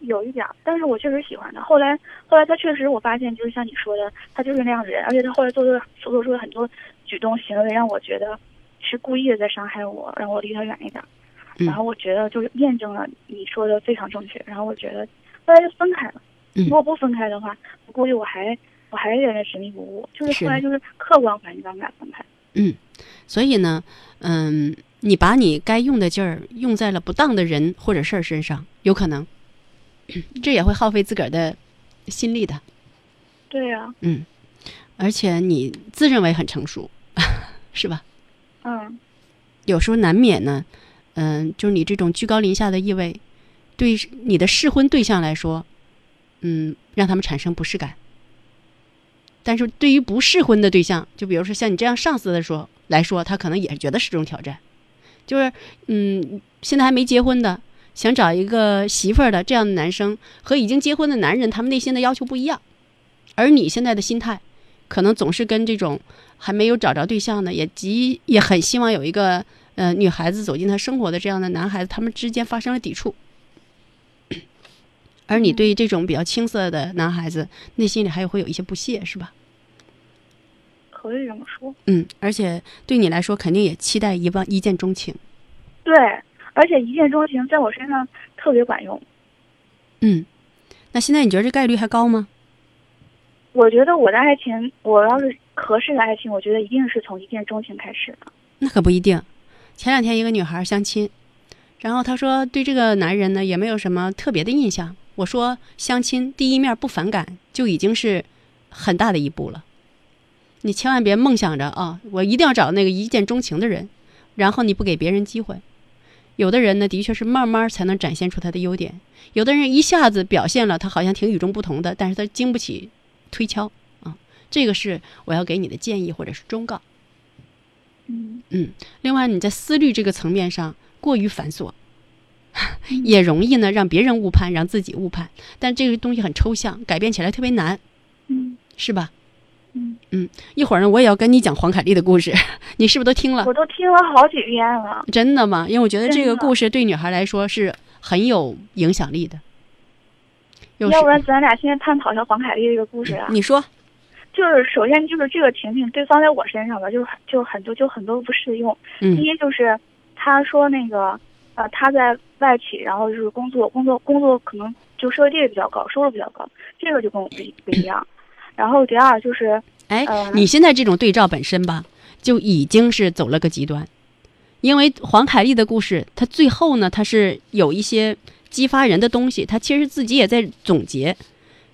有一点儿，但是我确实喜欢他。后来，后来他确实，我发现就是像你说的，他就是那样的人，而且他后来做出做出了很多举动行为，让我觉得是故意的在伤害我，让我离他远一点。嗯、然后我觉得就是验证了你说的非常正确。然后我觉得后来就分开了。嗯、如果不分开的话，我估计我还我还是觉得执迷不悟。就是后来就是客观环境咱们俩分开。嗯，所以呢，嗯，你把你该用的劲儿用在了不当的人或者事儿身上，有可能。这也会耗费自个儿的心力的。对呀、嗯，而且你自认为很成熟，是吧？嗯，有时候难免呢，嗯、就是你这种居高临下的意味，对你的适婚对象来说，嗯，让他们产生不适感。但是对于不适婚的对象，就比如说像你这样上司的说来说，他可能也觉得是种挑战。就是，嗯，现在还没结婚的。想找一个媳妇儿的这样的男生和已经结婚的男人，他们内心的要求不一样。而你现在的心态，可能总是跟这种还没有找着对象的，也极也很希望有一个呃女孩子走进他生活的这样的男孩子，他们之间发生了抵触。而你对这种比较青涩的男孩子，内心里还有会有一些不屑，是吧？可以这么说。嗯，而且对你来说，肯定也期待一望一见钟情。对。而且一见钟情在我身上特别管用。嗯，那现在你觉得这概率还高吗？我觉得我的爱情，我要是合适的爱情，我觉得一定是从一见钟情开始的。那可不一定。前两天一个女孩相亲，然后她说对这个男人呢也没有什么特别的印象，我说相亲第一面不反感就已经是很大的一步了。你千万别梦想着啊，我一定要找那个一见钟情的人，然后你不给别人机会。有的人呢，的确是慢慢才能展现出他的优点；有的人一下子表现了他好像挺与众不同的，但是他经不起推敲啊。这个是我要给你的建议或者是忠告。嗯嗯，另外你在思虑这个层面上过于繁琐，也容易呢让别人误判，让自己误判。但这个东西很抽象，改变起来特别难，嗯是吧？嗯嗯，一会儿呢我也要跟你讲黄凯丽的故事，你是不是都听了？我都听了好几遍了。真的吗？因为我觉得这个故事对女孩来说是很有影响力的。要不然咱俩现在探讨一下黄凯丽这个故事啊？你说，就是首先就是这个情景对放在我身上吧，就是很就很多就很多不适用。嗯第一就是他说那个呃他在外企，然后就是工作工作工作可能就社会地位比较高，收入比较高，这个就跟我不一不一样。然后第二就是哎，呃你现在这种对照本身吧，就已经是走了个极端，因为黄凯丽的故事，她最后呢，她是有一些激发人的东西，她其实自己也在总结。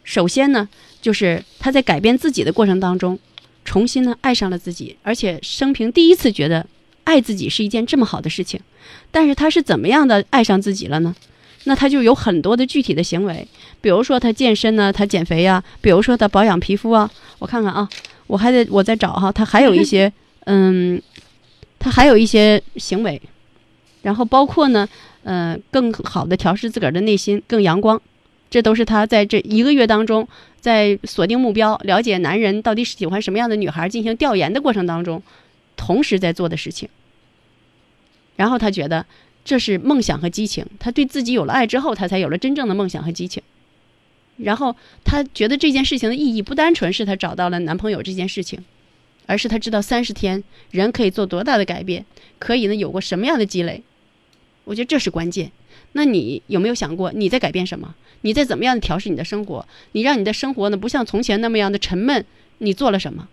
首先呢，就是她在改变自己的过程当中，重新呢爱上了自己，而且生平第一次觉得爱自己是一件这么好的事情。但是他是怎么样的爱上自己了呢？那他就有很多的具体的行为，比如说他健身呢，他减肥呀、比如说他保养皮肤啊。我看看啊，我还得我再找哈，他还有一些 嗯，他还有一些行为，然后包括呢，呃，更好的调试自个儿的内心，更阳光。这都是他在这一个月当中，在锁定目标、了解男人到底喜欢什么样的女孩进行调研的过程当中，同时在做的事情。然后他觉得这是梦想和激情，他对自己有了爱之后，他才有了真正的梦想和激情。然后他觉得这件事情的意义不单纯是他找到了男朋友这件事情，而是他知道三十天人可以做多大的改变，可以呢有过什么样的积累。我觉得这是关键。那你有没有想过你在改变什么？你在怎么样的调试你的生活？你让你的生活呢不像从前那么样的沉闷？你做了什么？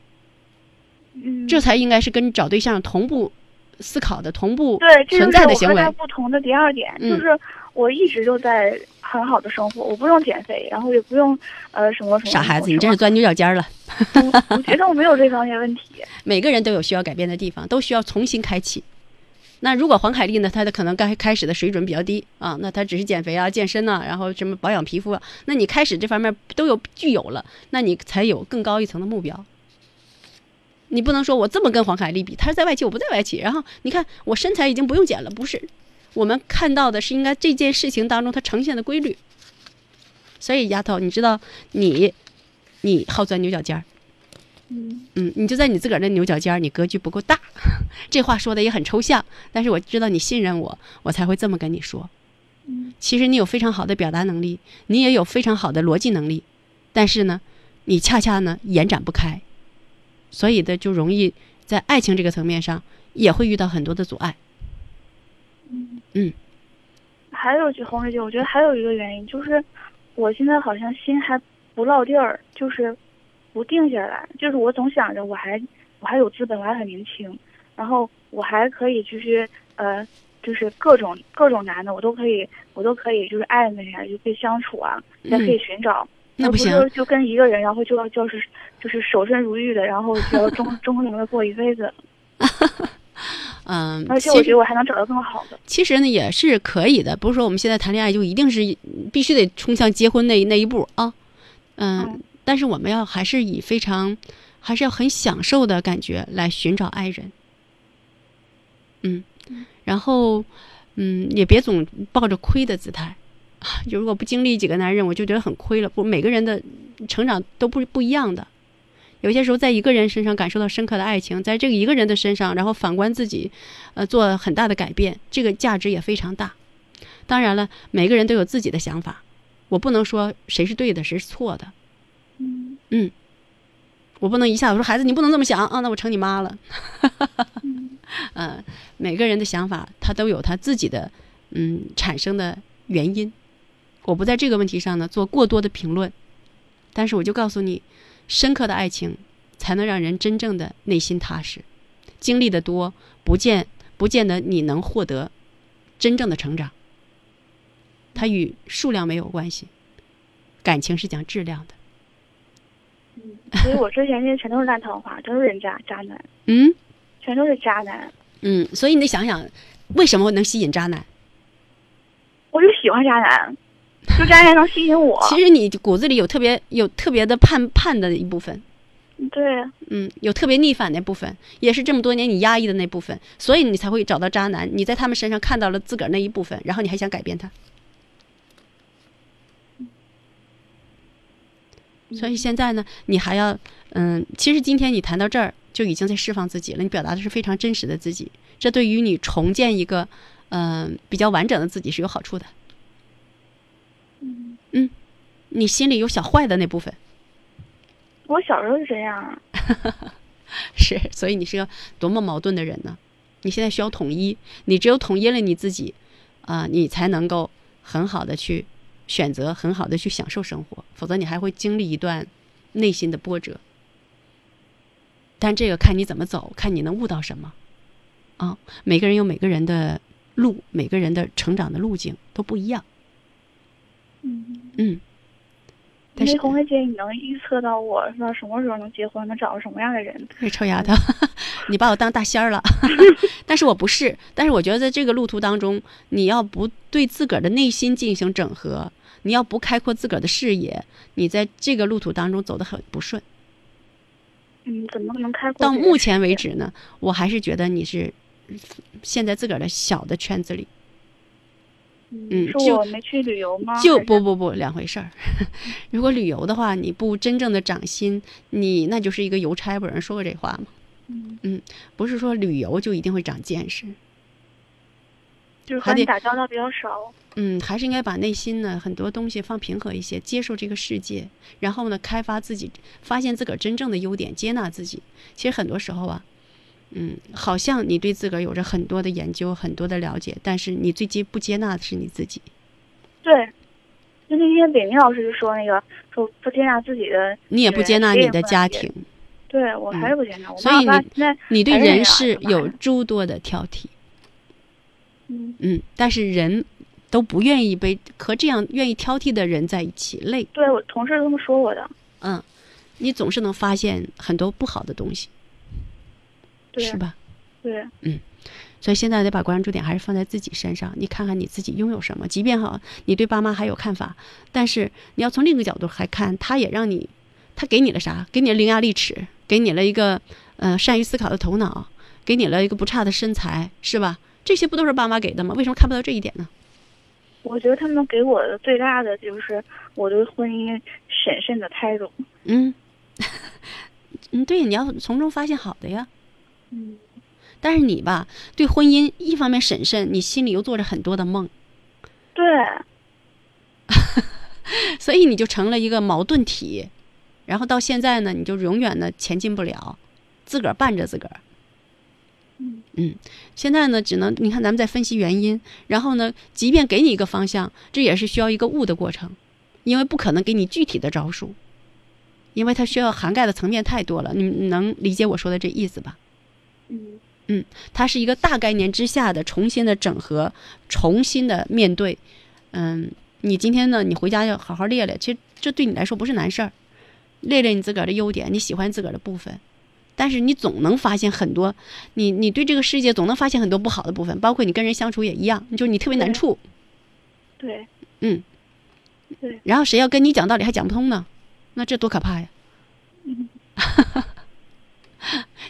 嗯这才应该是跟找对象同步思考的、同步对，存在的行为。他不同的第二点，嗯就是我一直就在很好的生活，我不用减肥，然后也不用呃什么什么。傻孩子，你真是钻牛角尖儿了。我觉得我没有这方面问题。每个人都有需要改变的地方，都需要重新开启。那如果黄凯丽呢，她的可能刚开始的水准比较低啊，那她只是减肥啊、健身呐、然后什么保养皮肤啊，那你开始这方面都有具有了，那你才有更高一层的目标。你不能说我这么跟黄凯丽比，她是在外企，我不在外企，然后你看我身材已经不用减了，不是？我们看到的是应该这件事情当中它呈现的规律。所以丫头，你知道你你好钻牛角尖儿，嗯嗯，你就在你自个儿的牛角尖儿，你格局不够大。这话说的也很抽象，但是我知道你信任我，我才会这么跟你说。嗯其实你有非常好的表达能力，你也有非常好的逻辑能力，但是呢，你恰恰呢延展不开，所以的就容易在爱情这个层面上也会遇到很多的阻碍。嗯嗯，还有就红瑞姐，我觉得还有一个原因就是，我现在好像心还不落地儿，就是不定下来，就是我总想着我还我还有资本，我还很年轻，然后我还可以就是呃。就是各种各种男的，我都可以，我都可以，就是暧昧啊，就可以相处啊，也可以寻找。那不行是就跟一个人，然后就要就是就是守身如玉的，然后就要忠 忠诚的过一辈子。嗯，而且我觉得我还能找到更好的。其实呢也是可以的，不是说我们现在谈恋爱就一定是必须得冲向结婚那那一步啊。嗯，但是我们要还是以非常，还是要很享受的感觉来寻找爱人。嗯，然后嗯也别总抱着亏的姿态。啊如果不经历几个男人，我就觉得很亏了。不，每个人的成长都不不一样的。有些时候，在一个人身上感受到深刻的爱情，在这个一个人的身上，然后反观自己，呃，做很大的改变，这个价值也非常大。当然了，每个人都有自己的想法，我不能说谁是对的，谁是错的。嗯嗯，我不能一下子说孩子你不能这么想啊，那我成你妈了。嗯、每个人的想法他都有他自己的嗯产生的原因，我不在这个问题上呢做过多的评论，但是我就告诉你，深刻的爱情才能让人真正的内心踏实。经历的多，不见不见得你能获得真正的成长。它与数量没有关系，感情是讲质量的。所以我之前那全都是烂桃花，都是人渣渣男，嗯全都是渣男。嗯，所以你得想想，为什么能吸引渣男？我就喜欢渣男，就渣男能吸引我。其实你骨子里有特别有特别的叛叛的一部分，对，嗯，有特别逆反那部分，也是这么多年你压抑的那部分，所以你才会找到渣男。你在他们身上看到了自个儿那一部分，然后你还想改变他。所以现在呢，你还要，嗯，其实今天你谈到这儿就已经在释放自己了，你表达的是非常真实的自己，这对于你重建一个，嗯、比较完整的自己是有好处的。嗯，你心里有小坏的那部分，我小时候是这样啊。是，所以你是个多么矛盾的人呢？你现在需要统一，你只有统一了你自己，啊、你才能够很好的去选择，很好的去享受生活，否则你还会经历一段内心的波折。但这个看你怎么走，看你能悟到什么。啊、每个人有每个人的路，每个人的成长的路径都不一样。嗯，嗯，但是红梅姐，你能预测到我说什么时候能结婚，能找个什么样的人？这臭丫头，你把我当大仙儿了，但是我不是。但是我觉得在这个路途当中，你要不对自个儿的内心进行整合，你要不开阔自个儿的视野，你在这个路途当中走得很不顺。嗯，怎么能开阔？到目前为，止呢，我还是觉得你是现在自个儿的小的圈子里，嗯是就我没去旅游吗？就不不不两回事儿。如果旅游的话，你不真正的长心，你那就是一个邮差。不有人说过这话吗？嗯不是说旅游就一定会长见识。就是和你打交道比较少。嗯，还是应该把内心呢很多东西放平和一些，接受这个世界，然后呢开发自己，发现自个儿真正的优点，接纳自己。其实很多时候啊，嗯，好像你对自个儿有着很多的研究，很多的了解，但是你最接不接纳的是你自己。对，就那天北明老师就说那个说不接纳自己的，你也不接纳你的家庭，对我还是不接纳。所以你妈妈现在你对人事是有诸多的挑剔。嗯嗯，但是人都不愿意被和这样愿意挑剔的人在一起累。对我同事都这么说我的。嗯，你总是能发现很多不好的东西，对是吧？对，嗯，所以现在得把关注点还是放在自己身上，你看看你自己拥有什么。即便哈，你对爸妈还有看法，但是你要从另一个角度还看，他也让你，他给你了啥？给你了伶牙俐齿，给你了一个呃善于思考的头脑，给你了一个不差的身材，是吧？这些不都是爸妈给的吗？为什么看不到这一点呢？我觉得他们给我的最大的就是我对婚姻审慎的态度。嗯，嗯，对，你要从中发现好的呀。嗯，但是你吧，对婚姻一方面审慎，你心里又做着很多的梦，对，所以你就成了一个矛盾体。然后到现在呢，你就永远的前进不了，自个儿绊着自个儿。嗯，现在呢，只能你看咱们在分析原因，然后呢，即便给你一个方向，这也是需要一个悟的过程，因为不可能给你具体的招数，因为它需要涵盖的层面太多了。你你能理解我说的这意思吧？嗯。嗯，它是一个大概念之下的重新的整合，重新的面对。嗯，你今天呢，你回家要好好列列，其实这对你来说不是难事儿，列列你自个儿的优点，你喜欢自个儿的部分。但是你总能发现很多，你你对这个世界总能发现很多不好的部分，包括你跟人相处也一样，就是你特别难处，对，嗯，对，然后谁要跟你讲道理还讲不通呢，那这多可怕呀！嗯。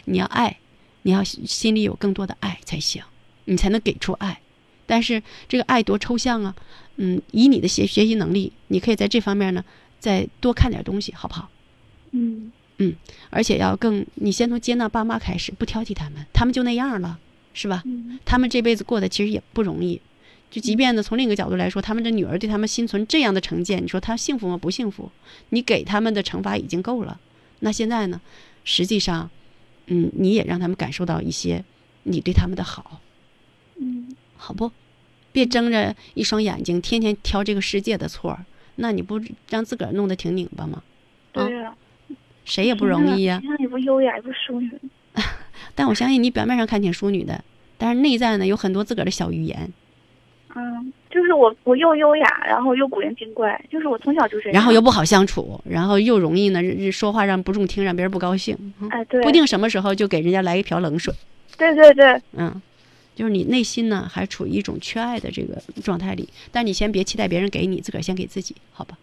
你要爱，你要心里有更多的爱才行，你才能给出爱。但是这个爱多抽象啊，嗯，以你的学学习能力，你可以在这方面呢再多看点东西，好不好？嗯嗯，而且要更，你先从接纳爸妈开始，不挑剔他们，他们就那样了，是吧？嗯他们这辈子过得其实也不容易。就即便呢，从另一个角度来说，他们的女儿对他们心存这样的成见，你说他幸福吗？不幸福。你给他们的惩罚已经够了，那现在呢？实际上，嗯，你也让他们感受到一些你对他们的好，嗯好不？别睁着一双眼睛，天天挑这个世界的错儿，那你不让自个儿弄得挺拧巴吗？啊，对呀，谁也不容易呀、你看也不优雅，也不淑女。但我相信你表面上看挺淑女的，但是内在呢有很多自个儿的小语言。嗯，就是我我又优雅，然后又古灵精怪，就是我从小就这样。然后又不好相处，然后又容易呢说话让不中听，让别人不高兴。嗯哎，对，不定什么时候就给人家来一瓢冷水。对对对，嗯，就是你内心呢还处于一种缺爱的这个状态里，但你先别期待别人给你，自个儿先给自己，好吧？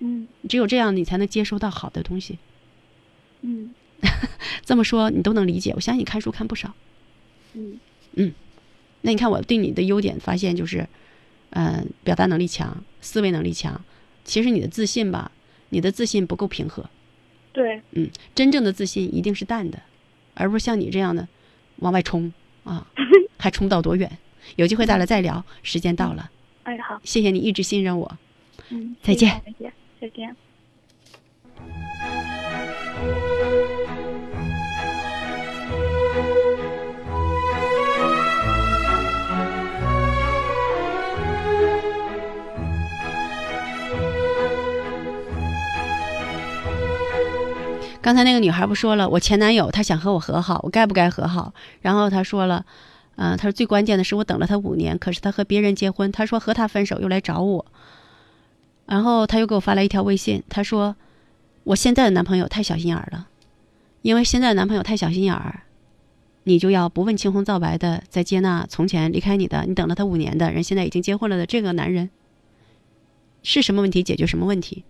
嗯只有这样，你才能接收到好的东西。嗯 这么说你都能理解，我相信你看书看不少。嗯嗯，那你看我对你的优点发现就是，嗯、表达能力强，思维能力强。其实你的自信吧，你的自信不够平和。对，嗯，真正的自信一定是淡的，而不是像你这样的往外冲啊，还冲不到多远。有机会咱俩再聊，时间到了，哎好，谢谢你一直信任我。嗯，再见再见，再见。刚才那个女孩不说了，我前男友他想和我和好，我该不该和好？然后她说了，嗯、她说最关键的是我等了他五年，可是他和别人结婚，他说和他分手又来找我，然后他又给我发来一条微信，他说我现在的男朋友太小心眼儿了，因为现在的男朋友太小心眼儿，你就要不问青红皂白的再接纳从前离开你的，你等了他五年的人，现在已经结婚了的这个男人，是什么问题解决什么问题。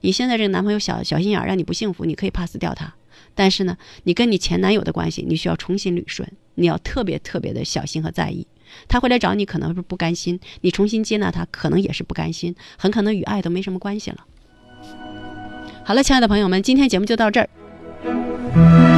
你现在这个男朋友小小心眼儿，让你不幸福，你可以 pass 掉他。但是呢，你跟你前男友的关系，你需要重新捋顺，你要特别特别的小心和在意。他回来找你，可能是不甘心；你重新接纳他，可能也是不甘心，很可能与爱都没什么关系了。好了，亲爱的朋友们，今天节目就到这儿。